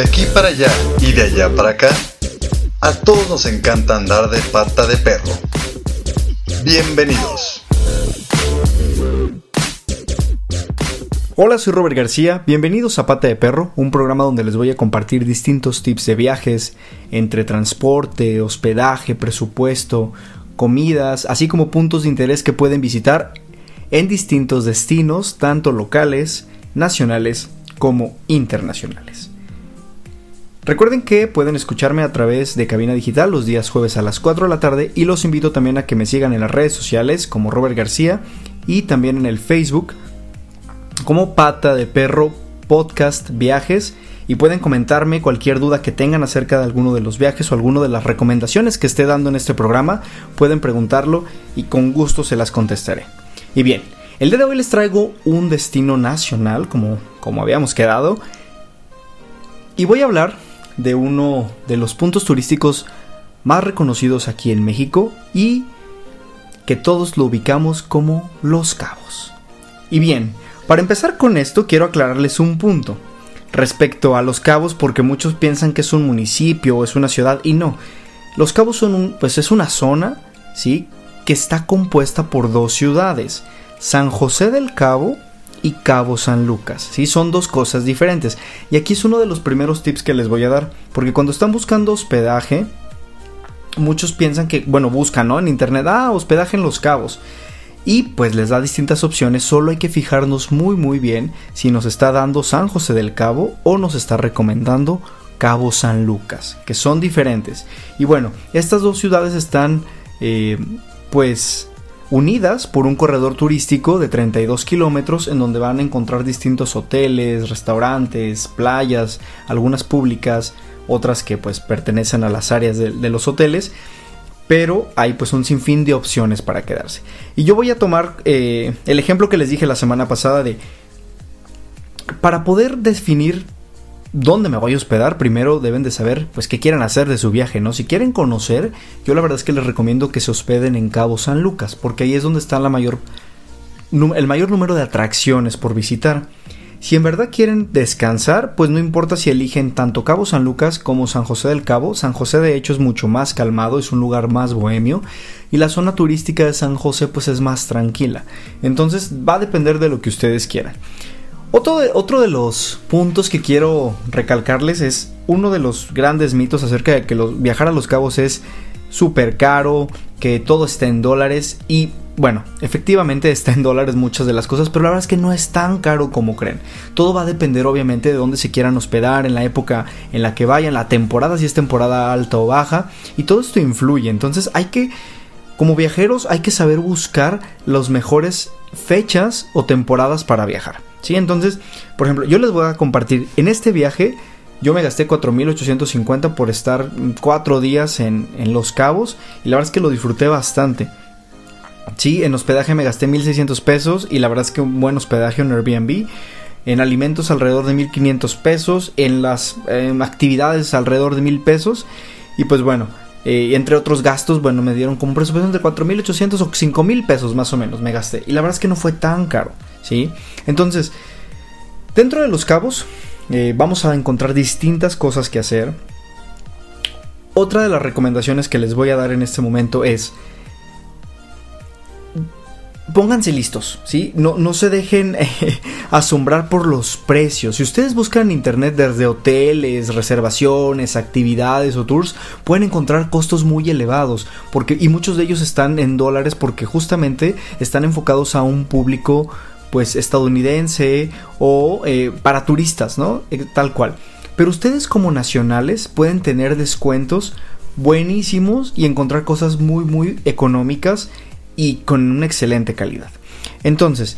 De aquí para allá y de allá para acá, a todos nos encanta andar de pata de perro. Bienvenidos. Hola, soy Robert García, bienvenidos a Pata de Perro, un programa donde les voy a compartir distintos tips de viajes entre transporte, hospedaje, presupuesto, comidas, así como puntos de interés que pueden visitar en distintos destinos, tanto locales, nacionales como internacionales. Recuerden que pueden escucharme a través de Cabina Digital los días jueves a las 4 de la tarde y los invito también a que me sigan en las redes sociales como Robert García y también en el Facebook como Pata de Perro Podcast Viajes y pueden comentarme cualquier duda que tengan acerca de alguno de los viajes o alguno de las recomendaciones que esté dando en este programa, pueden preguntarlo y con gusto se las contestaré. Y bien, el día de hoy les traigo un destino nacional como, como habíamos quedado y voy a hablar de uno de los puntos turísticos más reconocidos aquí en México y que todos lo ubicamos como Los Cabos. Y bien, para empezar con esto quiero aclararles un punto respecto a Los Cabos porque muchos piensan que es un municipio o es una ciudad y no. Los Cabos son un, pues es una zona, ¿sí? que está compuesta por dos ciudades, San José del Cabo y Cabo San Lucas. ¿sí? Son dos cosas diferentes. Y aquí es uno de los primeros tips que les voy a dar, porque cuando están buscando hospedaje, muchos piensan que, bueno, buscan ¿no? en internet, ah, hospedaje en Los Cabos y pues les da distintas opciones, solo hay que fijarnos muy muy bien si nos está dando San José del Cabo o nos está recomendando Cabo San Lucas, que son diferentes. Y bueno, estas dos ciudades están eh, pues unidas por un corredor turístico de 32 kilómetros en donde van a encontrar distintos hoteles, restaurantes, playas, algunas públicas, otras que pues pertenecen a las áreas de los hoteles pero hay pues un sinfín de opciones para quedarse. Y yo voy a tomar eh, el ejemplo que les dije la semana pasada de, para poder definir dónde me voy a hospedar, primero deben de saber pues qué quieren hacer de su viaje, ¿no? Si quieren conocer, yo la verdad es que les recomiendo que se hospeden en Cabo San Lucas, porque ahí es donde está la mayor, el mayor número de atracciones por visitar. Si en verdad quieren descansar, pues no importa si eligen tanto Cabo San Lucas como San José del Cabo. San José de hecho es mucho más calmado, es un lugar más bohemio y la zona turística de San José pues es más tranquila. Entonces va a depender de lo que ustedes quieran. Otro de, otro de los puntos que quiero recalcarles es uno de los grandes mitos acerca de que viajar a los cabos es súper caro, que todo está en dólares y bueno, efectivamente está en dólares muchas de las cosas, pero la verdad es que no es tan caro como creen. Todo va a depender obviamente de dónde se quieran hospedar, en la época en la que vayan, la temporada, si es temporada alta o baja, y todo esto influye. Entonces hay que, como viajeros, hay que saber buscar las mejores fechas o temporadas para viajar. ¿sí? Entonces, por ejemplo, yo les voy a compartir en este viaje. Yo me gasté 4.850 por estar cuatro días en, en Los Cabos y la verdad es que lo disfruté bastante. Sí, en hospedaje me gasté 1600 pesos y la verdad es que un buen hospedaje en Airbnb. En alimentos alrededor de 1500 pesos, en las actividades alrededor de 1000 pesos. Y pues bueno, eh, entre otros gastos, bueno, me dieron como un presupuesto de 4800 o 5000 pesos más o menos me gasté. Y la verdad es que no fue tan caro, ¿sí? Entonces, dentro de los cabos, eh, vamos a encontrar distintas cosas que hacer. Otra de las recomendaciones que les voy a dar en este momento es pónganse listos, ¿sí? No, no se dejen eh, asombrar por los precios. Si ustedes buscan en internet desde hoteles, reservaciones, actividades o tours, pueden encontrar costos muy elevados. Porque, y muchos de ellos están en dólares porque justamente están enfocados a un público pues estadounidense o eh, para turistas, ¿no? Eh, tal cual. Pero ustedes como nacionales pueden tener descuentos buenísimos y encontrar cosas muy muy económicas y con una excelente calidad. Entonces,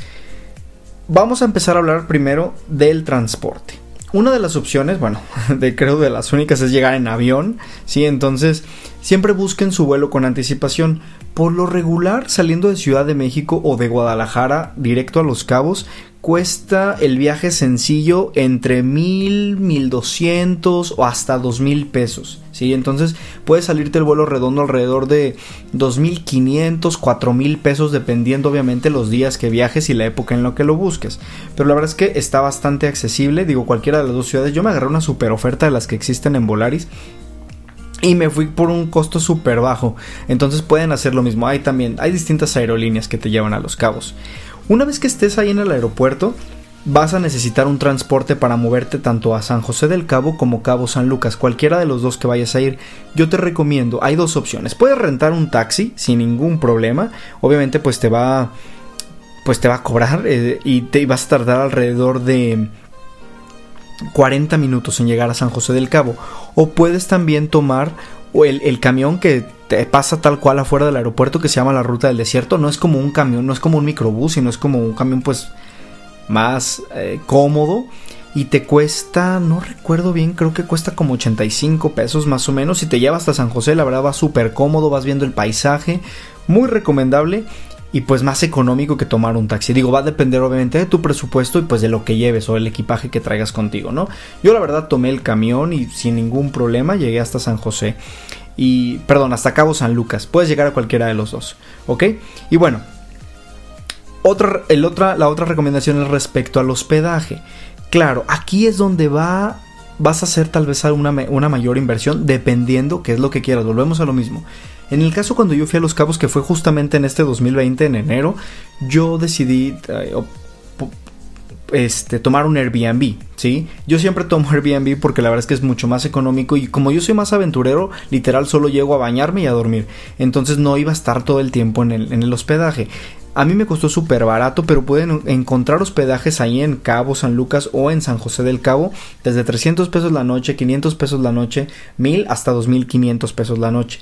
vamos a empezar a hablar primero del transporte. Una de las opciones, bueno, de creo de las únicas es llegar en avión, ¿sí? Entonces, siempre busquen su vuelo con anticipación. Por lo regular, saliendo de Ciudad de México o de Guadalajara directo a Los Cabos, cuesta el viaje sencillo entre mil, mil doscientos o hasta dos mil pesos. ¿Sí? Entonces puede salirte el vuelo redondo alrededor de dos mil quinientos, cuatro mil pesos dependiendo obviamente los días que viajes y la época en la que lo busques. Pero la verdad es que está bastante accesible. Digo, cualquiera de las dos ciudades. Yo me agarré una super oferta de las que existen en Volaris y me fui por un costo súper bajo. Entonces pueden hacer lo mismo. Hay también, hay distintas aerolíneas que te llevan a los cabos. Una vez que estés ahí en el aeropuerto, vas a necesitar un transporte para moverte tanto a San José del Cabo como Cabo San Lucas, cualquiera de los dos que vayas a ir. Yo te recomiendo, hay dos opciones. Puedes rentar un taxi sin ningún problema. Obviamente pues te va pues te va a cobrar eh, y te vas a tardar alrededor de 40 minutos en llegar a San José del Cabo. O puedes también tomar el, el camión que pasa tal cual afuera del aeropuerto que se llama la ruta del desierto. No es como un camión, no es como un microbús, sino es como un camión pues más eh, cómodo. Y te cuesta, no recuerdo bien, creo que cuesta como 85 pesos más o menos. Si te llevas hasta San José, la verdad va súper cómodo, vas viendo el paisaje. Muy recomendable y pues más económico que tomar un taxi. Digo, va a depender obviamente de tu presupuesto y pues de lo que lleves o el equipaje que traigas contigo, ¿no? Yo la verdad tomé el camión y sin ningún problema llegué hasta San José y perdón, hasta Cabo San Lucas. Puedes llegar a cualquiera de los dos, ¿ok? Y bueno, otra, el otra, la otra recomendación es respecto al hospedaje. Claro, aquí es donde va vas a hacer tal vez una, una mayor inversión dependiendo qué es lo que quieras. Volvemos a lo mismo. En el caso cuando yo fui a Los Cabos, que fue justamente en este 2020, en enero, yo decidí eh, este, tomar un Airbnb, ¿sí? Yo siempre tomo Airbnb porque la verdad es que es mucho más económico y como yo soy más aventurero, literal solo llego a bañarme y a dormir. Entonces no iba a estar todo el tiempo en el, en el hospedaje. A mí me costó súper barato, pero pueden encontrar hospedajes ahí en Cabo San Lucas o en San José del Cabo desde 300 pesos la noche, 500 pesos la noche, 1000 hasta 2500 pesos la noche.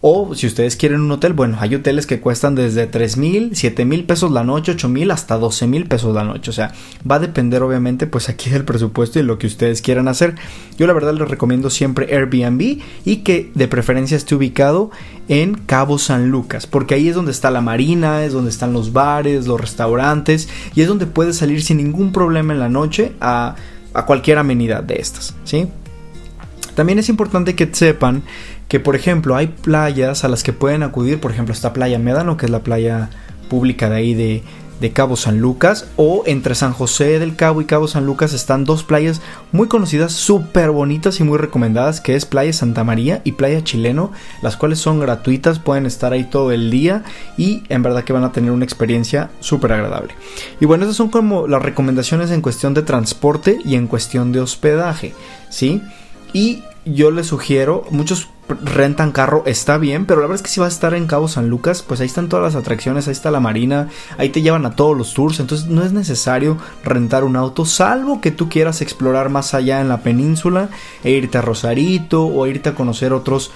O si ustedes quieren un hotel, bueno, hay hoteles que cuestan desde 3 mil, 7 mil pesos la noche, 8 mil hasta 12 mil pesos la noche. O sea, va a depender obviamente pues aquí del presupuesto y lo que ustedes quieran hacer. Yo la verdad les recomiendo siempre Airbnb y que de preferencia esté ubicado en Cabo San Lucas. Porque ahí es donde está la marina, es donde están los bares, los restaurantes y es donde puedes salir sin ningún problema en la noche a, a cualquier amenidad de estas. ¿sí? También es importante que sepan que por ejemplo hay playas a las que pueden acudir, por ejemplo esta playa Médano, que es la playa pública de ahí de, de Cabo San Lucas, o entre San José del Cabo y Cabo San Lucas están dos playas muy conocidas, súper bonitas y muy recomendadas, que es Playa Santa María y Playa Chileno, las cuales son gratuitas, pueden estar ahí todo el día y en verdad que van a tener una experiencia súper agradable. Y bueno, esas son como las recomendaciones en cuestión de transporte y en cuestión de hospedaje, ¿sí? Y yo les sugiero, muchos rentan carro, está bien, pero la verdad es que si vas a estar en Cabo San Lucas, pues ahí están todas las atracciones, ahí está la marina, ahí te llevan a todos los tours, entonces no es necesario rentar un auto, salvo que tú quieras explorar más allá en la península e irte a Rosarito o irte a conocer otros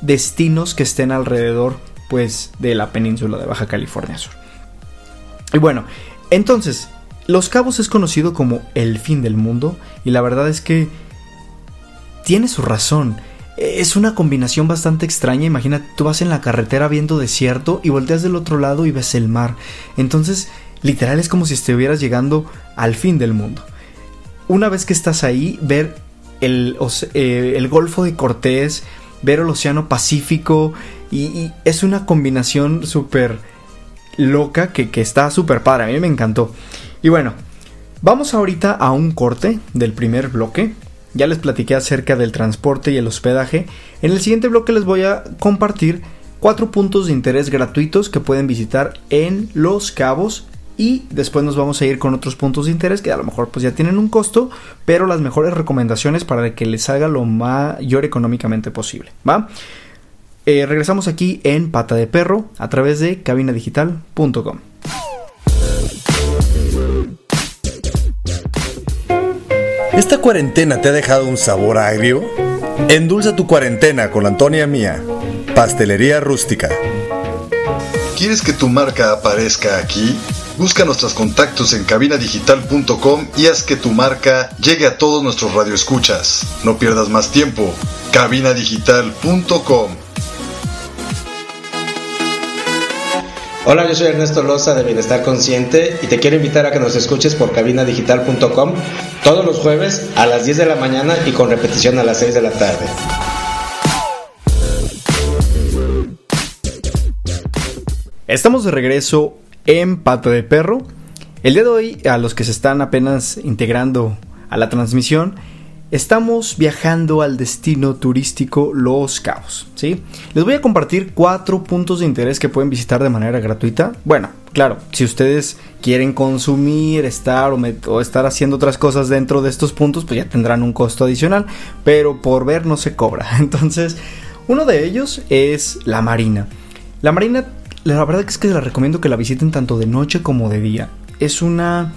destinos que estén alrededor pues de la península de Baja California Sur. Y bueno, entonces, Los Cabos es conocido como el fin del mundo y la verdad es que tiene su razón. Es una combinación bastante extraña. Imagina, tú vas en la carretera viendo desierto y volteas del otro lado y ves el mar. Entonces, literal es como si estuvieras llegando al fin del mundo. Una vez que estás ahí, ver el, eh, el Golfo de Cortés, ver el Océano Pacífico, y, es una combinación súper loca que, que está súper padre. A mí me encantó. Y bueno, vamos ahorita a un corte del primer bloque. Ya les platiqué acerca del transporte y el hospedaje. En el siguiente bloque les voy a compartir cuatro puntos de interés gratuitos que pueden visitar en Los Cabos y después nos vamos a ir con otros puntos de interés que a lo mejor pues ya tienen un costo, pero las mejores recomendaciones para que les salga lo mayor económicamente posible, ¿va? Eh, regresamos aquí en Pata de Perro a través de cabinadigital.com. ¿Esta cuarentena te ha dejado un sabor agrio? Endulza tu cuarentena con Antonia Mía, Pastelería Rústica. ¿Quieres que tu marca aparezca aquí? Busca nuestros contactos en cabinadigital.com y haz que tu marca llegue a todos nuestros radioescuchas. No pierdas más tiempo. cabinadigital.com Hola, yo soy Ernesto Loza de Bienestar Consciente y te quiero invitar a que nos escuches por cabinadigital.com todos los jueves a las 10 de la mañana y con repetición a las 6 de la tarde. Estamos de regreso en Pato de Perro. El día de hoy, a los que se están apenas integrando a la transmisión, Estamos viajando al destino turístico Los Cabos, ¿sí? Les voy a compartir cuatro puntos de interés que pueden visitar de manera gratuita. Bueno, claro, si ustedes quieren consumir, estar o, estar haciendo otras cosas dentro de estos puntos, pues ya tendrán un costo adicional, pero por ver no se cobra. Entonces, uno de ellos es la Marina. La Marina, la verdad es que les recomiendo que la visiten tanto de noche como de día. Es una,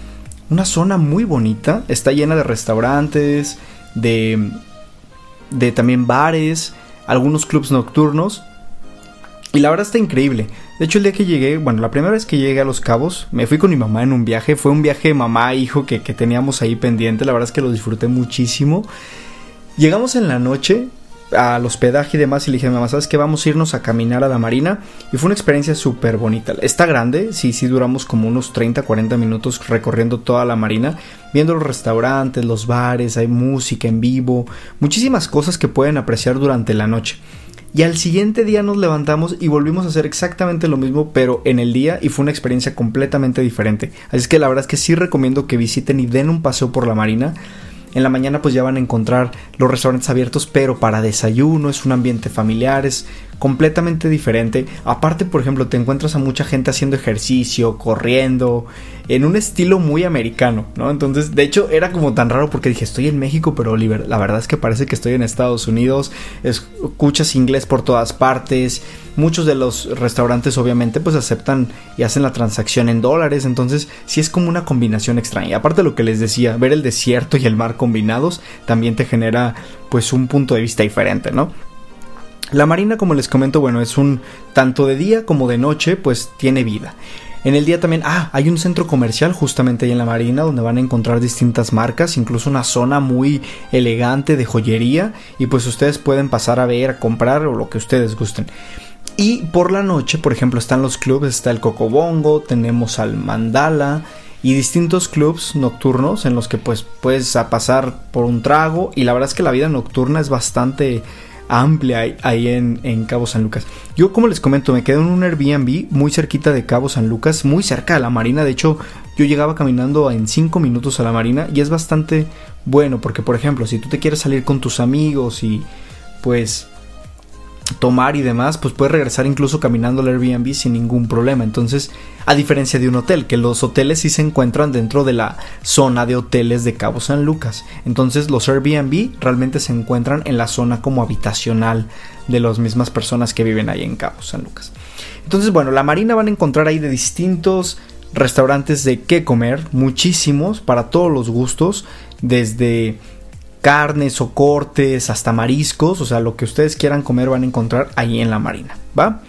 una zona muy bonita, está llena de restaurantes, de, de también bares, algunos clubs nocturnos. Y la verdad está increíble. De hecho, el día que llegué, bueno, la primera vez que llegué a Los Cabos, me fui con mi mamá en un viaje. Fue un viaje mamá-hijo que, que teníamos ahí pendiente. La verdad es que lo disfruté muchísimo. Llegamos en la noche, al hospedaje y demás y le dije a mamá, ¿sabes qué? Vamos a irnos a caminar a la marina y fue una experiencia súper bonita. Está grande, sí, sí duramos como unos 30, 40 minutos recorriendo toda la marina, viendo los restaurantes, los bares, hay música en vivo, muchísimas cosas que pueden apreciar durante la noche. Y al siguiente día nos levantamos y volvimos a hacer exactamente lo mismo, pero en el día y fue una experiencia completamente diferente. Así que la verdad es que sí recomiendo que visiten y den un paseo por la marina en la mañana pues ya van a encontrar los restaurantes abiertos, pero para desayuno es un ambiente familiar, es completamente diferente. Aparte, por ejemplo, te encuentras a mucha gente haciendo ejercicio, corriendo, en un estilo muy americano, ¿no? Entonces, de hecho, era como tan raro porque dije, estoy en México, pero Oliver, la verdad es que parece que estoy en Estados Unidos, escuchas inglés por todas partes, muchos de los restaurantes obviamente pues aceptan y hacen la transacción en dólares, entonces sí es como una combinación extraña. Y aparte lo que les decía, ver el desierto y el mar combinados también te genera pues un punto de vista diferente, ¿no? La marina, como les comento, bueno, es un tanto de día como de noche, pues tiene vida. En el día también, ah, hay un centro comercial justamente ahí en la marina donde van a encontrar distintas marcas, incluso una zona muy elegante de joyería y pues ustedes pueden pasar a ver, a comprar o lo que ustedes gusten. Y por la noche, por ejemplo, están los clubes, está el Cocobongo, tenemos al Mandala y distintos clubs nocturnos en los que pues puedes pasar por un trago y la verdad es que la vida nocturna es bastante amplia ahí en, Cabo San Lucas. Yo, como les comento, me quedé en un Airbnb muy cerquita de Cabo San Lucas, muy cerca de la marina. De hecho, yo llegaba caminando en 5 minutos a la marina y es bastante bueno porque, por ejemplo, si tú te quieres salir con tus amigos y pues tomar y demás, pues puedes regresar incluso caminando al Airbnb sin ningún problema. Entonces, a diferencia de un hotel, que los hoteles sí se encuentran dentro de la zona de hoteles de Cabo San Lucas. Entonces, los Airbnb realmente se encuentran en la zona como habitacional de las mismas personas que viven ahí en Cabo San Lucas. Entonces, bueno, la marina van a encontrar ahí de distintos restaurantes de qué comer, muchísimos para todos los gustos, desde carnes o cortes, hasta mariscos, o sea, lo que ustedes quieran comer van a encontrar ahí en la marina, ¿va?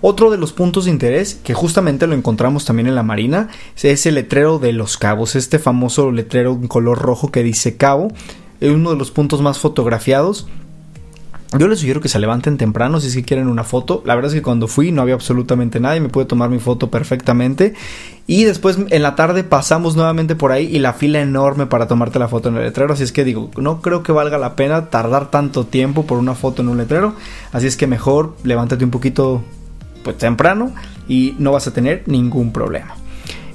Otro de los puntos de interés, que justamente lo encontramos también en la marina, es el letrero de los cabos, este famoso letrero en color rojo que dice cabo, es uno de los puntos más fotografiados yo les sugiero que se levanten temprano si es que quieren una foto. La verdad es que cuando fui no había absolutamente nadie, me pude tomar mi foto perfectamente. Y después en la tarde pasamos nuevamente por ahí y la fila enorme para tomarte la foto en el letrero. Así es que digo, no creo que valga la pena tardar tanto tiempo por una foto en un letrero. Así es que mejor levántate un poquito pues temprano y no vas a tener ningún problema.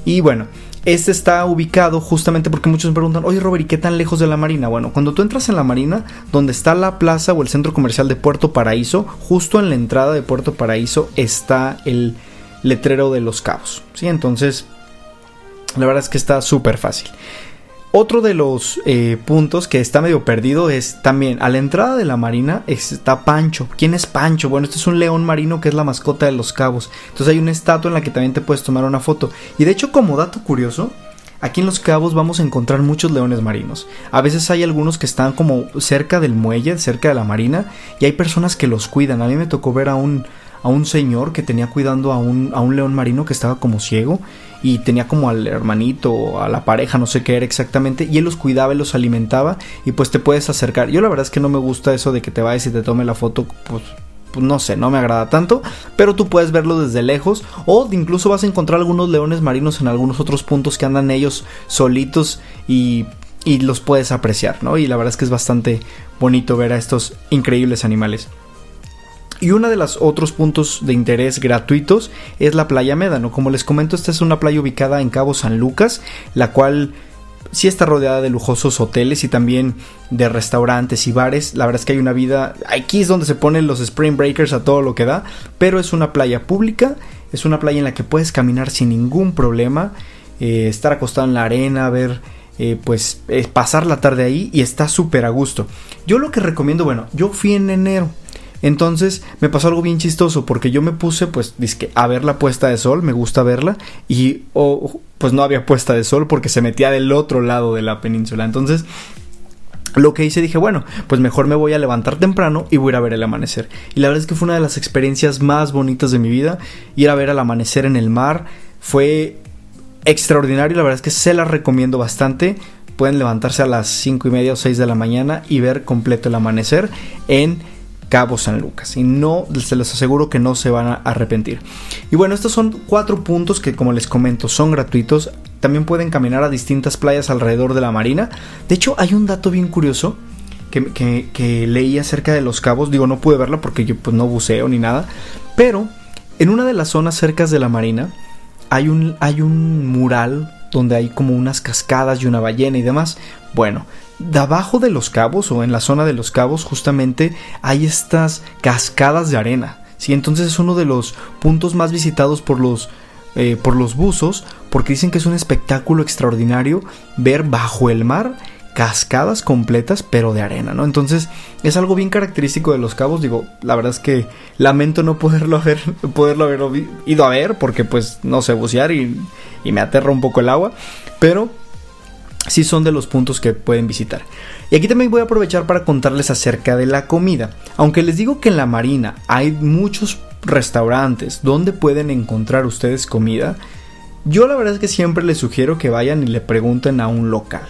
Y bueno, este está ubicado justamente porque muchos me preguntan, oye Robert, ¿y qué tan lejos de la marina? Bueno, cuando tú entras en la marina, donde está la plaza o el centro comercial de Puerto Paraíso, justo en la entrada de Puerto Paraíso está el letrero de los cabos. ¿sí? Entonces, la verdad es que está súper fácil. Otro de los eh, puntos que está medio perdido es también a la entrada de la marina está Pancho. ¿Quién es Pancho? Bueno, este es un león marino que es la mascota de los cabos. Entonces hay una estatua en la que también te puedes tomar una foto. Y de hecho, como dato curioso, Aquí en Los Cabos vamos a encontrar muchos leones marinos. A veces hay algunos que están como cerca del muelle, cerca de la marina, y hay personas que los cuidan. A mí me tocó ver a un, a un señor que tenía cuidando a un, a un león marino que estaba como ciego y tenía como al hermanito, a la pareja, no sé qué era exactamente, y él los cuidaba y los alimentaba y pues te puedes acercar. Yo la verdad es que no me gusta eso de que te vayas y te tome la foto, pues pues, no sé, no me agrada tanto, pero tú puedes verlo desde lejos o incluso vas a encontrar algunos leones marinos en algunos otros puntos que andan ellos solitos y, y los puedes apreciar, ¿no? Y la verdad es que es bastante bonito ver a estos increíbles animales. Y uno de los otros puntos de interés gratuitos es la playa Médano. Como les comento, esta es una playa ubicada en Cabo San Lucas, la cual sí está rodeada de lujosos hoteles y también de restaurantes y bares. La verdad es que hay una vida. Aquí es donde se ponen los Spring Breakers a todo lo que da. Pero es una playa pública. Es una playa en la que puedes caminar sin ningún problema. Eh, estar acostado en la arena, ver. Eh, pues pasar la tarde ahí y está súper a gusto. Yo lo que recomiendo, bueno, yo fui en enero. Entonces me pasó algo bien chistoso porque yo me puse pues disque, a ver la puesta de sol, me gusta verla y pues no había puesta de sol porque se metía del otro lado de la península. Entonces lo que hice dije, bueno, pues mejor me voy a levantar temprano y voy a ir a ver el amanecer. Y la verdad es que fue una de las experiencias más bonitas de mi vida, ir a ver el amanecer en el mar. Fue extraordinario, la verdad es que se la recomiendo bastante. Pueden levantarse a las 5 y media o 6 de la mañana y ver completo el amanecer en Cabo San Lucas. Y no, se les aseguro que no se van a arrepentir. Y bueno, estos son cuatro puntos que como les comento son gratuitos. También pueden caminar a distintas playas alrededor de la marina. De hecho, hay un dato bien curioso que, leí acerca de los cabos. Digo, no pude verlo porque yo pues, no buceo ni nada. Pero en una de las zonas cercas de la marina hay un, hay un mural donde hay como unas cascadas y una ballena y demás. Bueno, de abajo de los cabos o en la zona de los cabos justamente hay estas cascadas de arena. ¿sí? Entonces es uno de los puntos más visitados por los, eh, por los buzos porque dicen que es un espectáculo extraordinario ver bajo el mar cascadas completas pero de arena, ¿no? Entonces es algo bien característico de los cabos, digo, la verdad es que lamento no poderlo haber, poderlo ido a ver porque pues no sé bucear y, y me aterra un poco el agua, pero sí son de los puntos que pueden visitar. Y aquí también voy a aprovechar para contarles acerca de la comida. Aunque les digo que en la Marina hay muchos restaurantes donde pueden encontrar ustedes comida, yo la verdad es que siempre les sugiero que vayan y le pregunten a un local.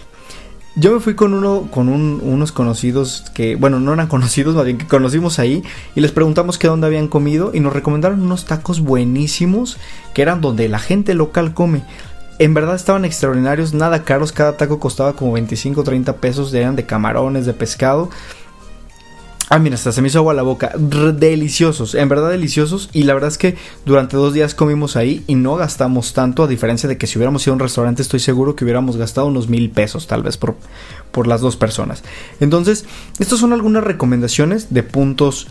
Yo me fui con uno, con unos conocidos que, bueno, no eran conocidos, más bien que conocimos ahí, y les preguntamos qué dónde habían comido y nos recomendaron unos tacos buenísimos que eran donde la gente local come. En verdad estaban extraordinarios, nada caros, cada taco costaba como 25 30 pesos, eran de camarones, de pescado. Ah, mira, hasta se me hizo agua la boca. deliciosos, en verdad deliciosos. Y la verdad es que durante dos días comimos ahí y no gastamos tanto, a diferencia de que si hubiéramos ido a un restaurante, estoy seguro que hubiéramos gastado unos mil pesos, tal vez por, por las dos personas. Entonces, estas son algunas recomendaciones de puntos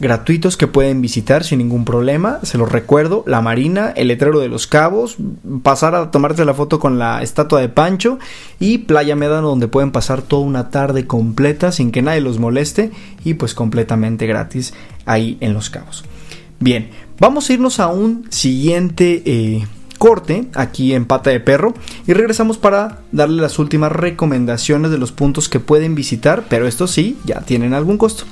gratuitos que pueden visitar sin ningún problema. Se los recuerdo, la Marina, el letrero de los cabos, pasar a tomarse la foto con la estatua de Pancho y Playa Medano donde pueden pasar toda una tarde completa sin que nadie los moleste y pues completamente gratis ahí en los cabos. Bien, vamos a irnos a un siguiente... Eh, corte aquí en Pata de Perro y regresamos para darle las últimas recomendaciones de los puntos que pueden visitar, pero estos sí ya tienen algún costo.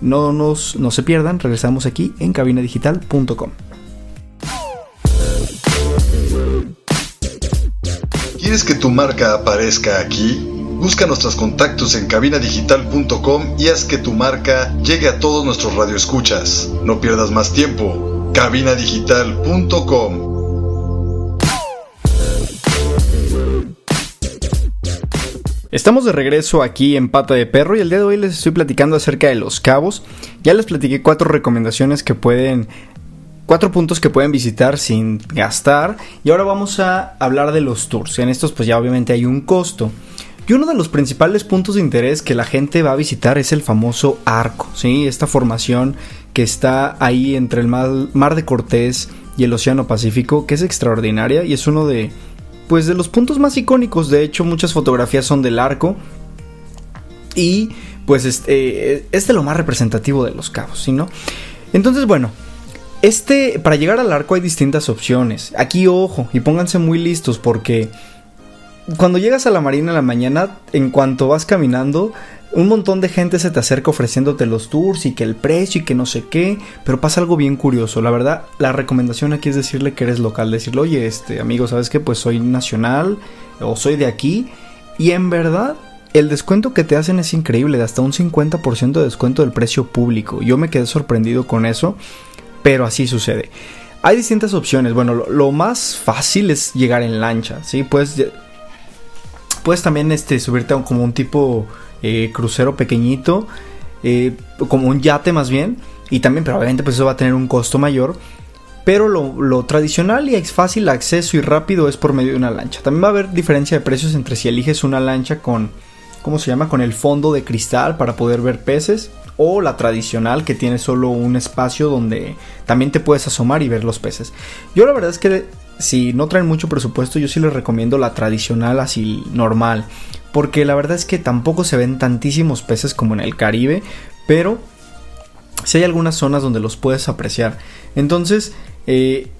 No, nos, no se pierdan, regresamos aquí en cabinadigital.com. ¿Quieres que tu marca aparezca aquí? Busca nuestros contactos en cabinadigital.com y haz que tu marca llegue a todos nuestros radioescuchas. No pierdas más tiempo. cabinadigital.com Estamos de regreso aquí en Pata de Perro y el día de hoy les estoy platicando acerca de los cabos. Ya les platiqué cuatro recomendaciones que pueden cuatro puntos que pueden visitar sin gastar y ahora vamos a hablar de los tours. En estos pues ya obviamente hay un costo. Y uno de los principales puntos de interés que la gente va a visitar es el famoso arco, ¿sí? Esta formación que está ahí entre el mar de Cortés y el Océano Pacífico, que es extraordinaria y es uno de pues de los puntos más icónicos. De hecho, muchas fotografías son del arco. Y pues este es de lo más representativo de los cabos, ¿sí no? Entonces, bueno, este para llegar al arco hay distintas opciones. Aquí ojo y pónganse muy listos porque cuando llegas a la marina en la mañana, en cuanto vas caminando, un montón de gente se te acerca ofreciéndote los tours y que el precio y que no sé qué, pero pasa algo bien curioso. La verdad, la recomendación aquí es decirle que eres local, decirle, oye, este amigo, ¿sabes qué? Pues soy nacional o soy de aquí. Y en verdad, el descuento que te hacen es increíble, de hasta un 50% de descuento del precio público. Yo me quedé sorprendido con eso, pero así sucede. Hay distintas opciones. Bueno, lo, más fácil es llegar en lancha, ¿sí? Puedes, puedes también este, subirte a como un tipo eh, crucero pequeñito, eh, como un yate más bien. Y también, pero obviamente pues eso va a tener un costo mayor. Pero lo, lo, tradicional y es fácil acceso y rápido es por medio de una lancha. También va a haber diferencia de precios entre si eliges una lancha con, ¿cómo se llama? Con el fondo de cristal para poder ver peces o la tradicional que tiene solo un espacio donde también te puedes asomar y ver los peces. Yo la verdad es que si no traen mucho presupuesto yo sí les recomiendo la tradicional así normal. Porque la verdad es que tampoco se ven tantísimos peces como en el Caribe pero si hay algunas zonas donde los puedes apreciar. Entonces eh,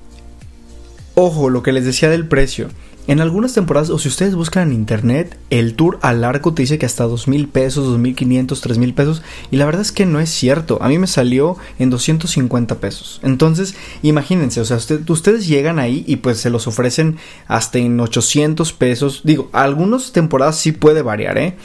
ojo lo que les decía del precio en algunas temporadas, o si ustedes buscan en internet, el tour al arco te dice que hasta dos mil pesos, dos mil quinientos, tres mil pesos. Y la verdad es que no es cierto. A mí me salió en 250 pesos. Entonces, imagínense, o sea, ustedes llegan ahí y pues se los ofrecen hasta en 800 pesos. Digo, algunas temporadas sí puede variar, ¿eh?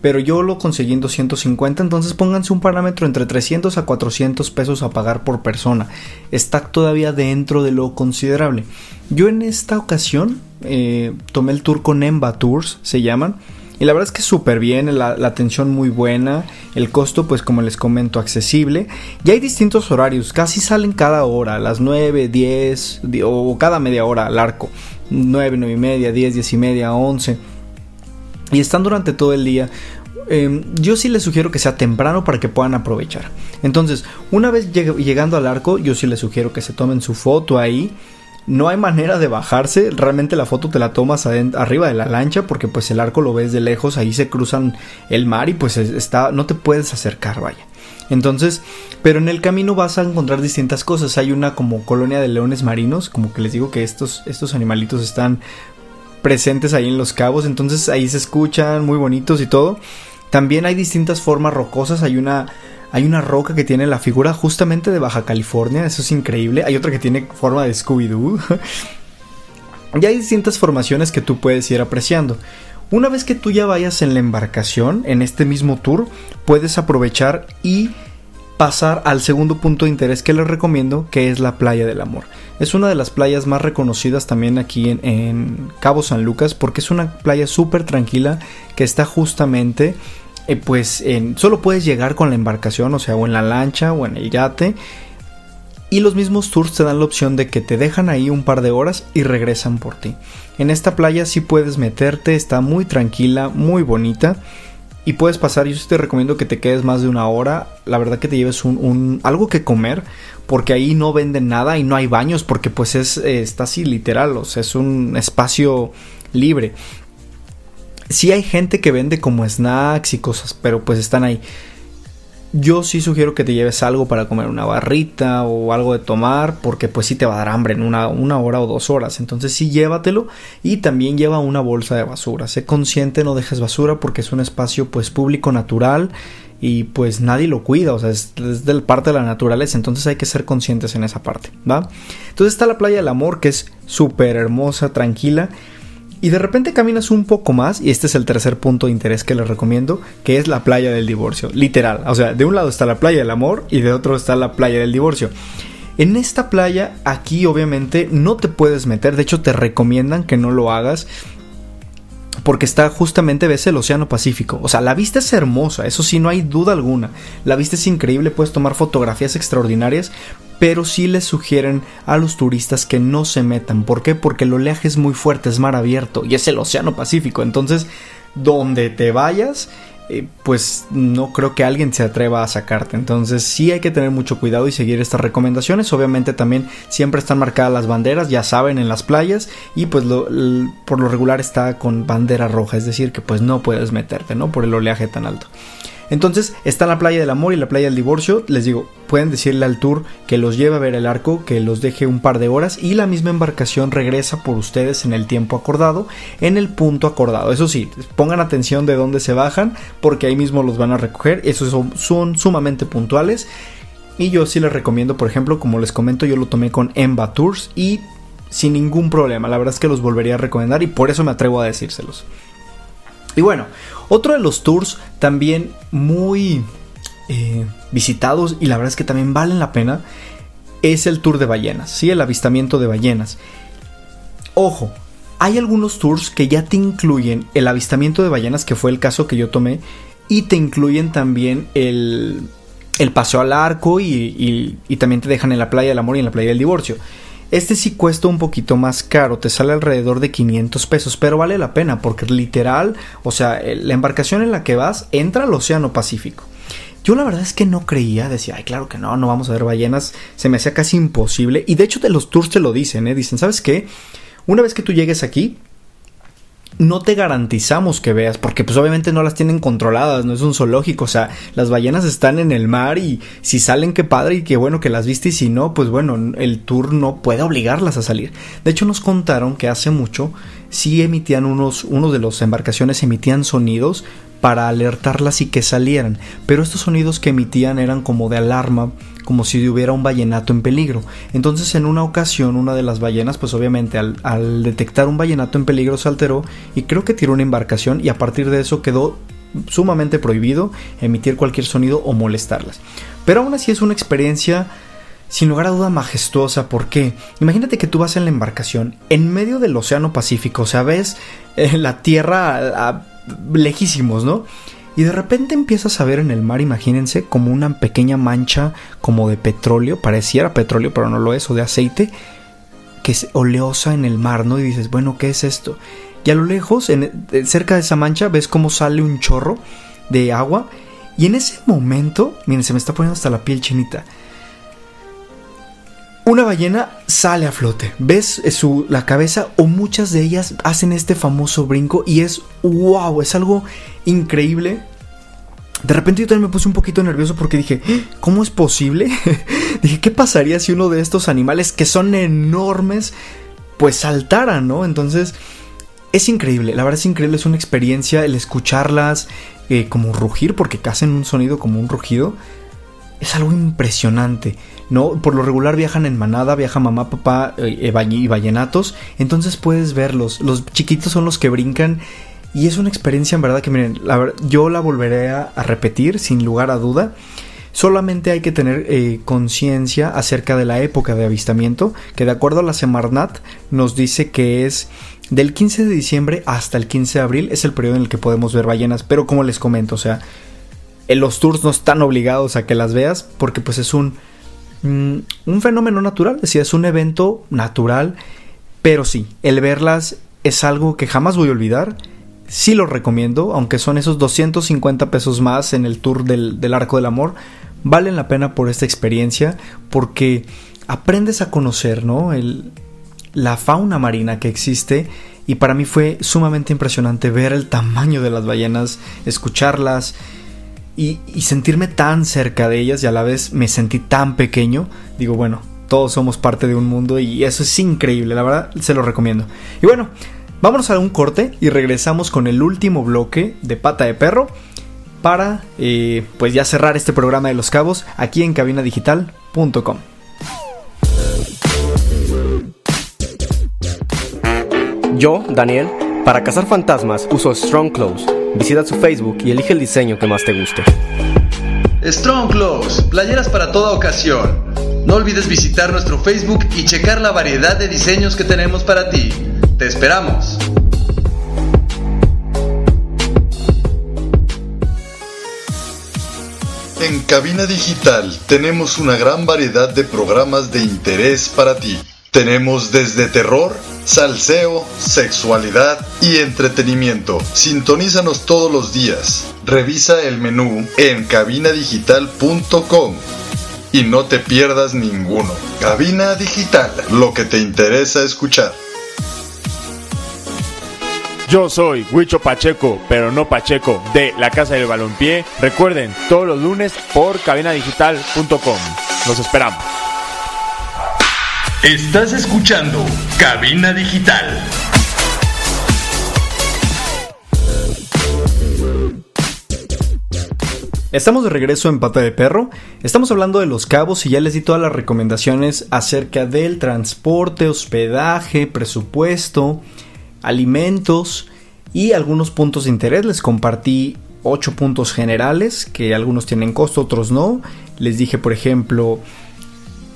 Pero yo lo conseguí en 250, entonces pónganse un parámetro entre 300 a 400 pesos a pagar por persona. Está todavía dentro de lo considerable. Yo en esta ocasión eh, tomé el tour con Emba Tours, se llaman. Y la verdad es que súper bien, la, atención muy buena, el costo pues como les comento accesible. Y hay distintos horarios, casi salen cada hora, las 9, 10 o cada media hora al arco. 9, 9 y media, 10, 10 y media, 11. Y están durante todo el día. Em, yo sí les sugiero que sea temprano para que puedan aprovechar. Entonces, una vez llegando al arco, yo sí les sugiero que se tomen su foto ahí no hay manera de bajarse, realmente la foto te la tomas arriba de la lancha porque pues el arco lo ves de lejos, ahí se cruzan el mar y pues está, no te puedes acercar, vaya. Entonces, pero en el camino vas a encontrar distintas cosas. Hay una como colonia de leones marinos, como que les digo que estos, estos animalitos están presentes ahí en los cabos, entonces ahí se escuchan muy bonitos y todo. También hay distintas formas rocosas, hay una hay una roca que tiene la figura justamente de Baja California, eso es increíble. Hay otra que tiene forma de Scooby-Doo. y hay distintas formaciones que tú puedes ir apreciando. Una vez que tú ya vayas en la embarcación, en este mismo tour, puedes aprovechar y pasar al segundo punto de interés que les recomiendo, que es la Playa del Amor. Es una de las playas más reconocidas también aquí en, en Cabo San Lucas porque es una playa súper tranquila que está justamente eh, pues solo puedes llegar con la embarcación, o sea, o en la lancha o en el yate. Y los mismos tours te dan la opción de que te dejan ahí un par de horas y regresan por ti. En esta playa sí puedes meterte, está muy tranquila, muy bonita. Y puedes pasar, yo te recomiendo que te quedes más de una hora. La verdad que te lleves un, algo que comer. Porque ahí no venden nada y no hay baños. Porque pues es, eh, está así literal. O sea, es un espacio libre sí hay gente que vende como snacks y cosas, pero pues están ahí. Yo sí sugiero que te lleves algo para comer una barrita o algo de tomar, porque pues sí te va a dar hambre en una, una hora o dos horas. Entonces sí llévatelo y también lleva una bolsa de basura. Sé consciente, no dejes basura porque es un espacio pues público natural y pues nadie lo cuida, o sea, es, es de parte de la naturaleza, entonces hay que ser conscientes en esa parte, ¿va? Entonces está la playa del amor que es súper hermosa, tranquila y de repente caminas un poco más, y este es el tercer punto de interés que les recomiendo, que es la playa del divorcio. Literal. O sea, de un lado está la playa del amor y de otro está la playa del divorcio. En esta playa, aquí obviamente no te puedes meter, de hecho te recomiendan que no lo hagas porque está justamente ves el Océano Pacífico. O sea, la vista es hermosa, eso sí, no hay duda alguna. La vista es increíble, puedes tomar fotografías extraordinarias, pero sí les sugieren a los turistas que no se metan. ¿Por qué? Porque el oleaje es muy fuerte, es mar abierto y es el Océano Pacífico. Entonces, donde te vayas, eh, pues no creo que alguien se atreva a sacarte. Entonces sí hay que tener mucho cuidado y seguir estas recomendaciones. Obviamente también siempre están marcadas las banderas, ya saben, en las playas. Y pues por lo regular está con bandera roja, es decir, que pues no puedes meterte, ¿no? Por el oleaje tan alto. Entonces está la playa del amor y la playa del divorcio. Les digo, pueden decirle al tour que los lleve a ver el arco, que los deje un par de horas y la misma embarcación regresa por ustedes en el tiempo acordado, en el punto acordado. Eso sí, pongan atención de dónde se bajan porque ahí mismo los van a recoger. Esos son, sumamente puntuales. Y yo sí les recomiendo, por ejemplo, como les comento, yo lo tomé con Emba Tours y sin ningún problema. La verdad es que los volvería a recomendar y por eso me atrevo a decírselos. Y bueno, otro de los tours también muy eh, visitados y la verdad es que también valen la pena es el tour de ballenas, ¿sí? el avistamiento de ballenas. Ojo, hay algunos tours que ya te incluyen el avistamiento de ballenas, que fue el caso que yo tomé, y te incluyen también el, el paseo al arco y, y, también te dejan en la playa del amor y en la playa del divorcio. Este sí cuesta un poquito más caro, te sale alrededor de 500 pesos, pero vale la pena porque literal, o sea, la embarcación en la que vas entra al Océano Pacífico. Yo la verdad es que no creía, decía, ay, claro que no, no vamos a ver ballenas, se me hacía casi imposible. Y de hecho de los tours te lo dicen, ¿eh? Dicen, ¿sabes qué? Una vez que tú llegues aquí, no te garantizamos que veas, porque pues obviamente no las tienen controladas, no es un zoológico, o sea, las ballenas están en el mar y si salen qué padre y qué bueno que las viste y si no, pues bueno, el tour no puede obligarlas a salir. De hecho nos contaron que hace mucho sí emitían unos, unos de los embarcaciones emitían sonidos para alertarlas y que salieran, pero estos sonidos que emitían eran como de alarma, como si hubiera un ballenato en peligro. Entonces en una ocasión una de las ballenas, pues obviamente al, detectar un ballenato en peligro se alteró y creo que tiró una embarcación y a partir de eso quedó sumamente prohibido emitir cualquier sonido o molestarlas. Pero aún así es una experiencia sin lugar a duda majestuosa. ¿Por qué? Imagínate que tú vas en la embarcación en medio del Océano Pacífico, o sea, ves eh, la tierra lejísimos, ¿no? Y de repente empiezas a ver en el mar, imagínense, como una pequeña mancha como de petróleo, pareciera petróleo, pero no lo es, o de aceite, que es oleosa en el mar, ¿no? Y dices, bueno, ¿qué es esto? Y a lo lejos, en, eh, cerca de esa mancha, ves cómo sale un chorro de agua. Y en ese momento, miren, se me está poniendo hasta la piel chinita. Una ballena sale a flote, ves eh, su, la cabeza o muchas de ellas hacen este famoso brinco y es wow, es algo increíble. De repente yo también me puse un poquito nervioso porque dije, ¿cómo es posible? dije, ¿qué pasaría si uno de estos animales que son enormes pues saltara, ¿no? Entonces es increíble, la verdad es increíble, es una experiencia el escucharlas eh, como rugir porque hacen un sonido como un rugido. Es algo impresionante. ¿no? Por lo regular viajan en manada, viaja mamá, papá eh, y vallenatos, entonces puedes verlos. Los chiquitos son los que brincan y es una experiencia en verdad que miren, yo la volveré a, repetir sin lugar a duda. Solamente hay que tener eh, conciencia acerca de la época de avistamiento, que de acuerdo a la Semarnat nos dice que es del 15 de diciembre hasta el 15 de abril, es el periodo en el que podemos ver ballenas, pero como les comento, o sea, los tours no están obligados a que las veas porque pues es un Mm, un fenómeno natural, decía, es un evento natural, pero sí, el verlas es algo que jamás voy a olvidar. Sí lo recomiendo, aunque son esos 250 pesos más en el tour del, Arco del Amor, valen la pena por esta experiencia porque aprendes a conocer, ¿no? El, la fauna marina que existe y para mí fue sumamente impresionante ver el tamaño de las ballenas, escucharlas, y, sentirme tan cerca de ellas y a la vez me sentí tan pequeño, digo, bueno, todos somos parte de un mundo y eso es increíble, la verdad se lo recomiendo. Y bueno, vámonos a un corte y regresamos con el último bloque de pata de perro para eh, pues ya cerrar este programa de los cabos aquí en cabinadigital.com. Yo, Daniel, para cazar fantasmas uso Strong Clothes Visita su Facebook y elige el diseño que más te guste. Strong Clothes, playeras para toda ocasión. No olvides visitar nuestro Facebook y checar la variedad de diseños que tenemos para ti. Te esperamos. En Cabina Digital tenemos una gran variedad de programas de interés para ti. Tenemos desde terror, salseo, sexualidad y entretenimiento. Sintonízanos todos los días. Revisa el menú en cabinadigital.com y no te pierdas ninguno. Cabina Digital, lo que te interesa escuchar. Yo soy Huicho Pacheco, pero no Pacheco, de la Casa del Balompié. Recuerden, todos los lunes por cabinadigital.com. Los esperamos. Estás escuchando Cabina Digital. Estamos de regreso en Pata de Perro. Estamos hablando de los cabos y ya les di todas las recomendaciones acerca del transporte, hospedaje, presupuesto, alimentos y algunos puntos de interés. Les compartí 8 puntos generales, que algunos tienen costo, otros no. Les dije, por ejemplo,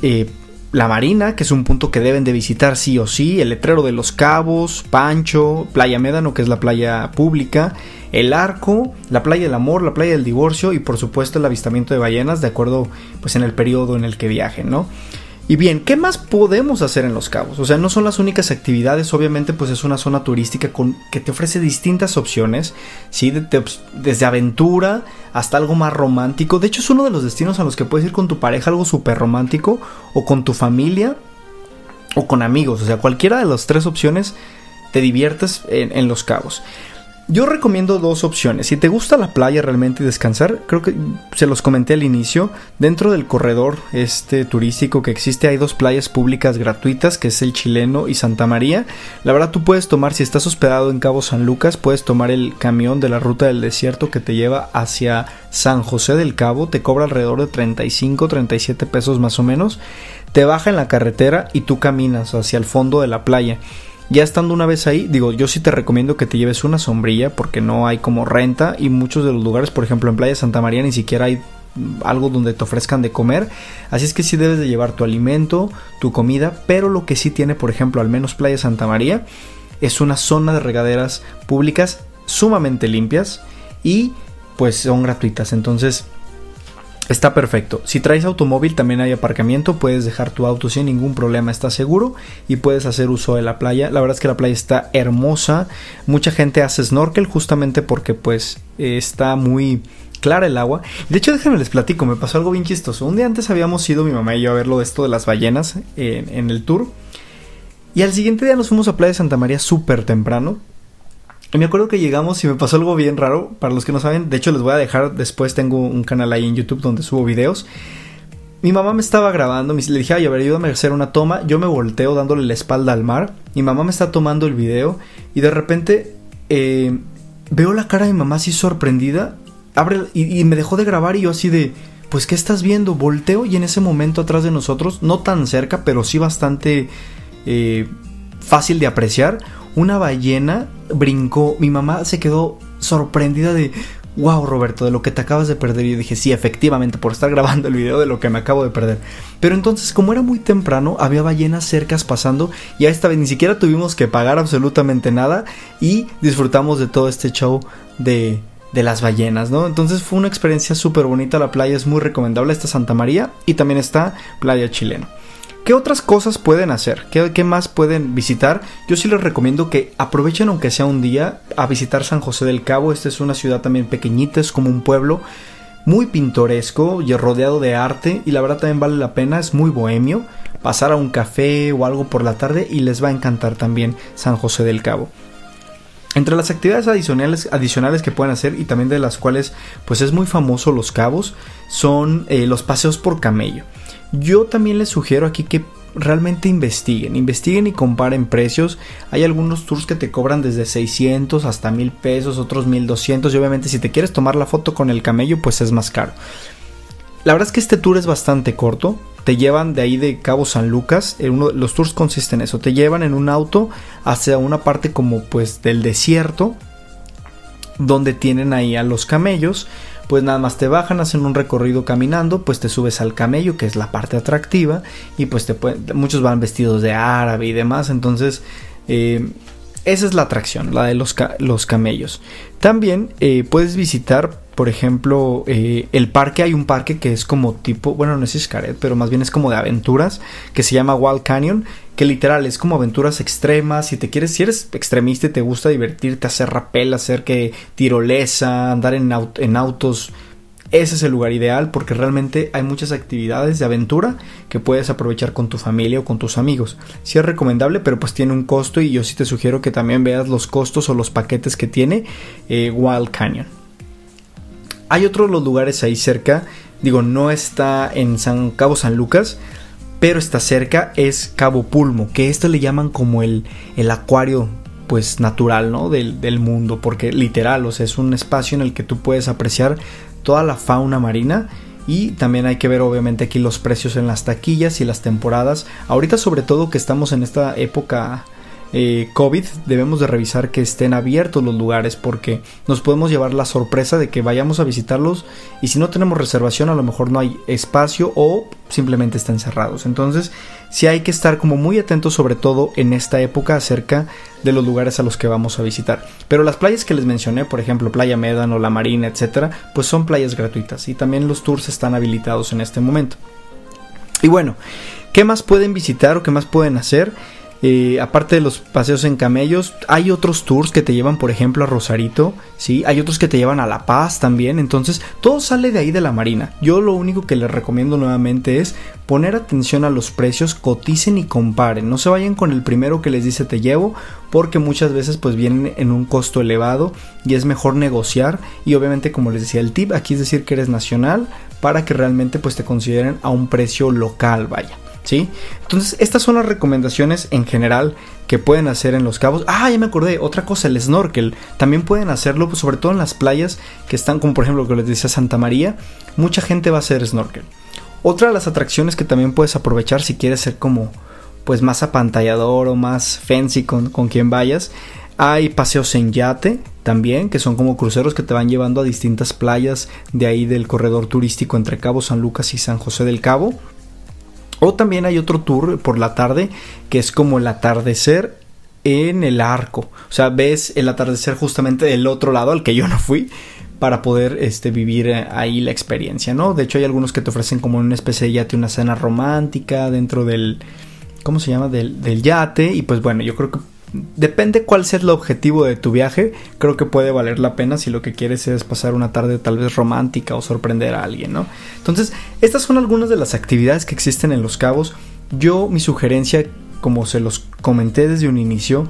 eh, la Marina, que es un punto que deben de visitar sí o sí, el letrero de los Cabos, Pancho, Playa Médano, que es la playa pública, el Arco, la Playa del Amor, la Playa del Divorcio y por supuesto el avistamiento de ballenas de acuerdo pues en el periodo en el que viajen, ¿no? Y bien, ¿qué más podemos hacer en Los Cabos? O sea, no son las únicas actividades, obviamente pues es una zona turística con, que te ofrece distintas opciones, ¿sí? desde aventura hasta algo más romántico. De hecho es uno de los destinos a los que puedes ir con tu pareja, algo súper romántico, o con tu familia, o con amigos. O sea, cualquiera de las tres opciones te diviertes en Los Cabos. Yo recomiendo dos opciones. Si te gusta la playa realmente y descansar, creo que se los comenté al inicio. Dentro del corredor este turístico que existe hay dos playas públicas gratuitas, que es el Chileno y Santa María. La verdad tú puedes tomar, si estás hospedado en Cabo San Lucas, puedes tomar el camión de la ruta del desierto que te lleva hacia San José del Cabo. Te cobra alrededor de 35, 37 pesos más o menos. Te baja en la carretera y tú caminas hacia el fondo de la playa. Ya estando una vez ahí, digo, yo sí te recomiendo que te lleves una sombrilla porque no hay como renta y muchos de los lugares, por ejemplo en Playa Santa María ni siquiera hay algo donde te ofrezcan de comer. Así es que sí debes de llevar tu alimento, tu comida, pero lo que sí tiene, por ejemplo, al menos Playa Santa María, es una zona de regaderas públicas sumamente limpias y pues son gratuitas. Entonces Está perfecto. Si traes automóvil también hay aparcamiento, puedes dejar tu auto sin ningún problema, está seguro y puedes hacer uso de la playa. La verdad es que la playa está hermosa. Mucha gente hace snorkel justamente porque pues está muy clara el agua. De hecho, déjenme les platico, me pasó algo bien chistoso. Un día antes habíamos ido mi mamá y yo a verlo de esto de las ballenas en, en el tour. Y al siguiente día nos fuimos a Playa de Santa María súper temprano. Me acuerdo que llegamos y me pasó algo bien raro. Para los que no saben, de hecho les voy a dejar después, tengo un canal ahí en YouTube donde subo videos. Mi mamá me estaba grabando, le dije, ay, a ver, ayúdame a hacer una toma. Yo me volteo dándole la espalda al mar. Mi mamá me está tomando el video y de repente eh, veo la cara de mi mamá así sorprendida. Abre y, me dejó de grabar y yo así de, pues, ¿qué estás viendo? Volteo y en ese momento atrás de nosotros, no tan cerca, pero sí bastante eh, fácil de apreciar, una ballena brincó. Mi mamá se quedó sorprendida de, wow Roberto, de lo que te acabas de perder. Y yo dije, sí, efectivamente, por estar grabando el video de lo que me acabo de perder. Pero entonces, como era muy temprano, había ballenas cercas pasando y a esta vez ni siquiera tuvimos que pagar absolutamente nada y disfrutamos de todo este show de, de las ballenas, ¿no? Entonces fue una experiencia súper bonita, la playa es muy recomendable, está Santa María y también está Playa Chileno. ¿Qué otras cosas pueden hacer? ¿Qué, más pueden visitar? Yo sí les recomiendo que aprovechen aunque sea un día a visitar San José del Cabo. Esta es una ciudad también pequeñita, es como un pueblo muy pintoresco y rodeado de arte y la verdad también vale la pena, es muy bohemio. Pasar a un café o algo por la tarde y les va a encantar también San José del Cabo. Entre las actividades adicionales, adicionales que pueden hacer y también de las cuales pues es muy famoso Los Cabos son eh, los paseos por camello. Yo también les sugiero aquí que realmente investiguen, investiguen y comparen precios. Hay algunos tours que te cobran desde 600 hasta 1000 pesos, otros 1200 y obviamente si te quieres tomar la foto con el camello pues es más caro. La verdad es que este tour es bastante corto, te llevan de ahí de Cabo San Lucas, uno, los tours consisten en eso, te llevan en un auto hacia una parte como pues del desierto donde tienen ahí a los camellos pues nada más te bajan, hacen un recorrido caminando, pues te subes al camello, que es la parte atractiva, y pues te muchos van vestidos de árabe y demás, entonces eh, esa es la atracción, la de los, los camellos. También eh, puedes visitar, por ejemplo, eh, el parque. Hay un parque que es como tipo, bueno, no es Xcaret, pero más bien es como de aventuras, que se llama Wild Canyon, que literal es como aventuras extremas. Si te quieres, si eres extremista y te gusta divertirte, hacer rapel, hacer que tirolesa, andar en, en autos ese es el lugar ideal porque realmente hay muchas actividades de aventura que puedes aprovechar con tu familia o con tus amigos. Sí es recomendable, pero pues tiene un costo y yo sí te sugiero que también veas los costos o los paquetes que tiene eh, Wild Canyon. Hay otros los lugares ahí cerca, digo, no está en San Cabo San Lucas, pero está cerca, es Cabo Pulmo, que esto le llaman como el, el acuario pues natural, ¿no? Del, del, mundo, porque literal, o sea, es un espacio en el que tú puedes apreciar toda la fauna marina y también hay que ver obviamente aquí los precios en las taquillas y las temporadas. Ahorita sobre todo que estamos en esta época eh, COVID debemos de revisar que estén abiertos los lugares porque nos podemos llevar la sorpresa de que vayamos a visitarlos y si no tenemos reservación a lo mejor no hay espacio o simplemente están cerrados. Entonces sí hay que estar como muy atentos sobre todo en esta época acerca de los lugares a los que vamos a visitar. Pero las playas que les mencioné, por ejemplo Playa Médano, La Marina, etcétera, pues son playas gratuitas y también los tours están habilitados en este momento. Y bueno, ¿qué más pueden visitar o qué más pueden hacer? Aparte de los paseos en camellos, hay otros tours que te llevan, por ejemplo, a Rosarito, ¿sí? Hay otros que te llevan a La Paz también. Entonces, todo sale de ahí de la Marina. Yo lo único que les recomiendo nuevamente es poner atención a los precios, coticen y comparen. No se vayan con el primero que les dice te llevo, porque muchas veces pues vienen en un costo elevado y es mejor negociar. Y obviamente, como les decía, el tip aquí es decir que eres nacional para que realmente pues te consideren a un precio local, vaya. Entonces, estas son las recomendaciones en general que pueden hacer en los cabos. Ah, ya me acordé, otra cosa, el snorkel. También pueden hacerlo, pues, sobre todo en las playas que están, como por ejemplo, que les decía Santa María. Mucha gente va a hacer snorkel. Otra de las atracciones que también puedes aprovechar si quieres ser como, pues, más apantallador o más fancy con, con quien vayas. Hay paseos en yate también, que son como cruceros que te van llevando a distintas playas de ahí del corredor turístico entre Cabo San Lucas y San José del Cabo. O también hay otro tour por la tarde que es como el atardecer en el arco. O sea, ves el atardecer justamente del otro lado al que yo no fui para poder este, vivir eh, ahí la experiencia, ¿no? De hecho hay algunos que te ofrecen como una especie de yate, una cena romántica dentro del... ¿Cómo se llama? Del, del yate. Y pues bueno, yo creo que depende cuál sea el objetivo de tu viaje, creo que puede valer la pena si lo que quieres es pasar una tarde tal vez romántica o sorprender a alguien, ¿no? Entonces, estas son algunas de las actividades que existen en Los Cabos. Yo, mi sugerencia, como se los comenté desde un inicio,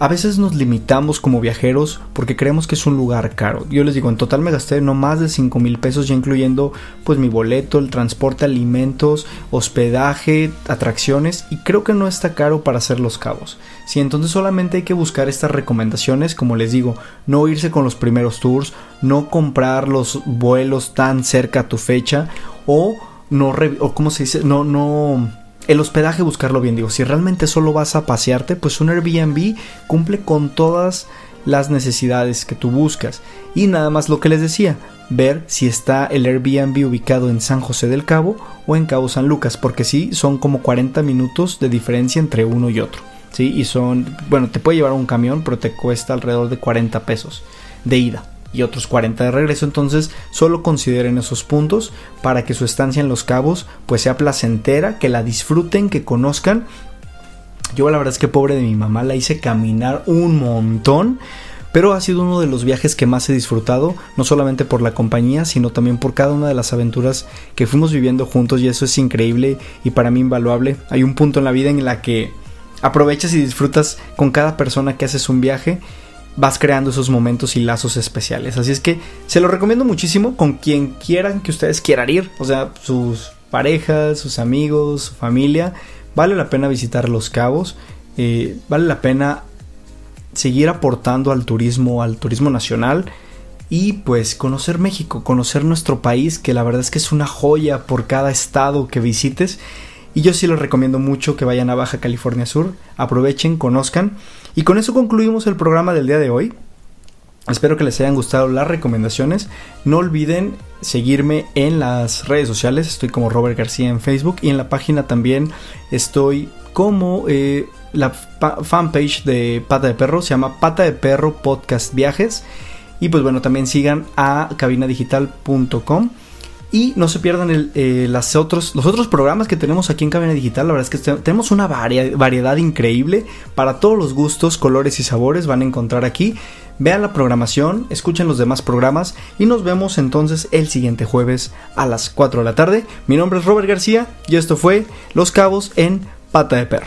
a veces nos limitamos como viajeros porque creemos que es un lugar caro. Yo les digo, en total me gasté no más de 5 mil pesos ya incluyendo pues mi boleto, el transporte, alimentos, hospedaje, atracciones y creo que no está caro para hacer los cabos. Si entonces solamente hay que buscar estas recomendaciones, como les digo, no irse con los primeros tours, no comprar los vuelos tan cerca a tu fecha o no, o como se dice, no, no el hospedaje buscarlo bien, digo, si realmente solo vas a pasearte, pues un Airbnb cumple con todas las necesidades que tú buscas. Y nada más lo que les decía, ver si está el Airbnb ubicado en San José del Cabo o en Cabo San Lucas, porque sí, son como 40 minutos de diferencia entre uno y otro. Sí, y son, bueno, te puede llevar un camión, pero te cuesta alrededor de 40 pesos de ida y otros 40 de regreso. Entonces, solo consideren esos puntos para que su estancia en Los Cabos pues sea placentera, que la disfruten, que conozcan. Yo la verdad es que pobre de mi mamá la hice caminar un montón. Pero ha sido uno de los viajes que más he disfrutado, no solamente por la compañía, sino también por cada una de las aventuras que fuimos viviendo juntos y eso es increíble y para mí invaluable. Hay un punto en la vida en la que aprovechas y disfrutas con cada persona que haces un viaje vas creando esos momentos y lazos especiales. Así es que se lo recomiendo muchísimo con quien quieran que ustedes quieran ir, o sea, sus parejas, sus amigos, su familia. Vale la pena visitar Los Cabos, eh, vale la pena seguir aportando al turismo, al turismo nacional y pues conocer México, conocer nuestro país, que la verdad es que es una joya por cada estado que visites. Y yo sí les recomiendo mucho que vayan a Baja California Sur, aprovechen, conozcan. Y con eso concluimos el programa del día de hoy. Espero que les hayan gustado las recomendaciones. No olviden seguirme en las redes sociales. Estoy como Robert García en Facebook y en la página también estoy como eh, la fanpage de Pata de Perro. Se llama Pata de Perro Podcast Viajes. Y pues bueno, también sigan a cabinadigital.com. Y no se pierdan eh, otros, los otros programas que tenemos aquí en Cabina Digital. La verdad es que tenemos una variedad increíble para todos los gustos, colores y sabores. Van a encontrar aquí. Vean la programación, escuchen los demás programas y nos vemos entonces el siguiente jueves a las 4 de la tarde. Mi nombre es Robert García y esto fue Los Cabos en Pata de Perro.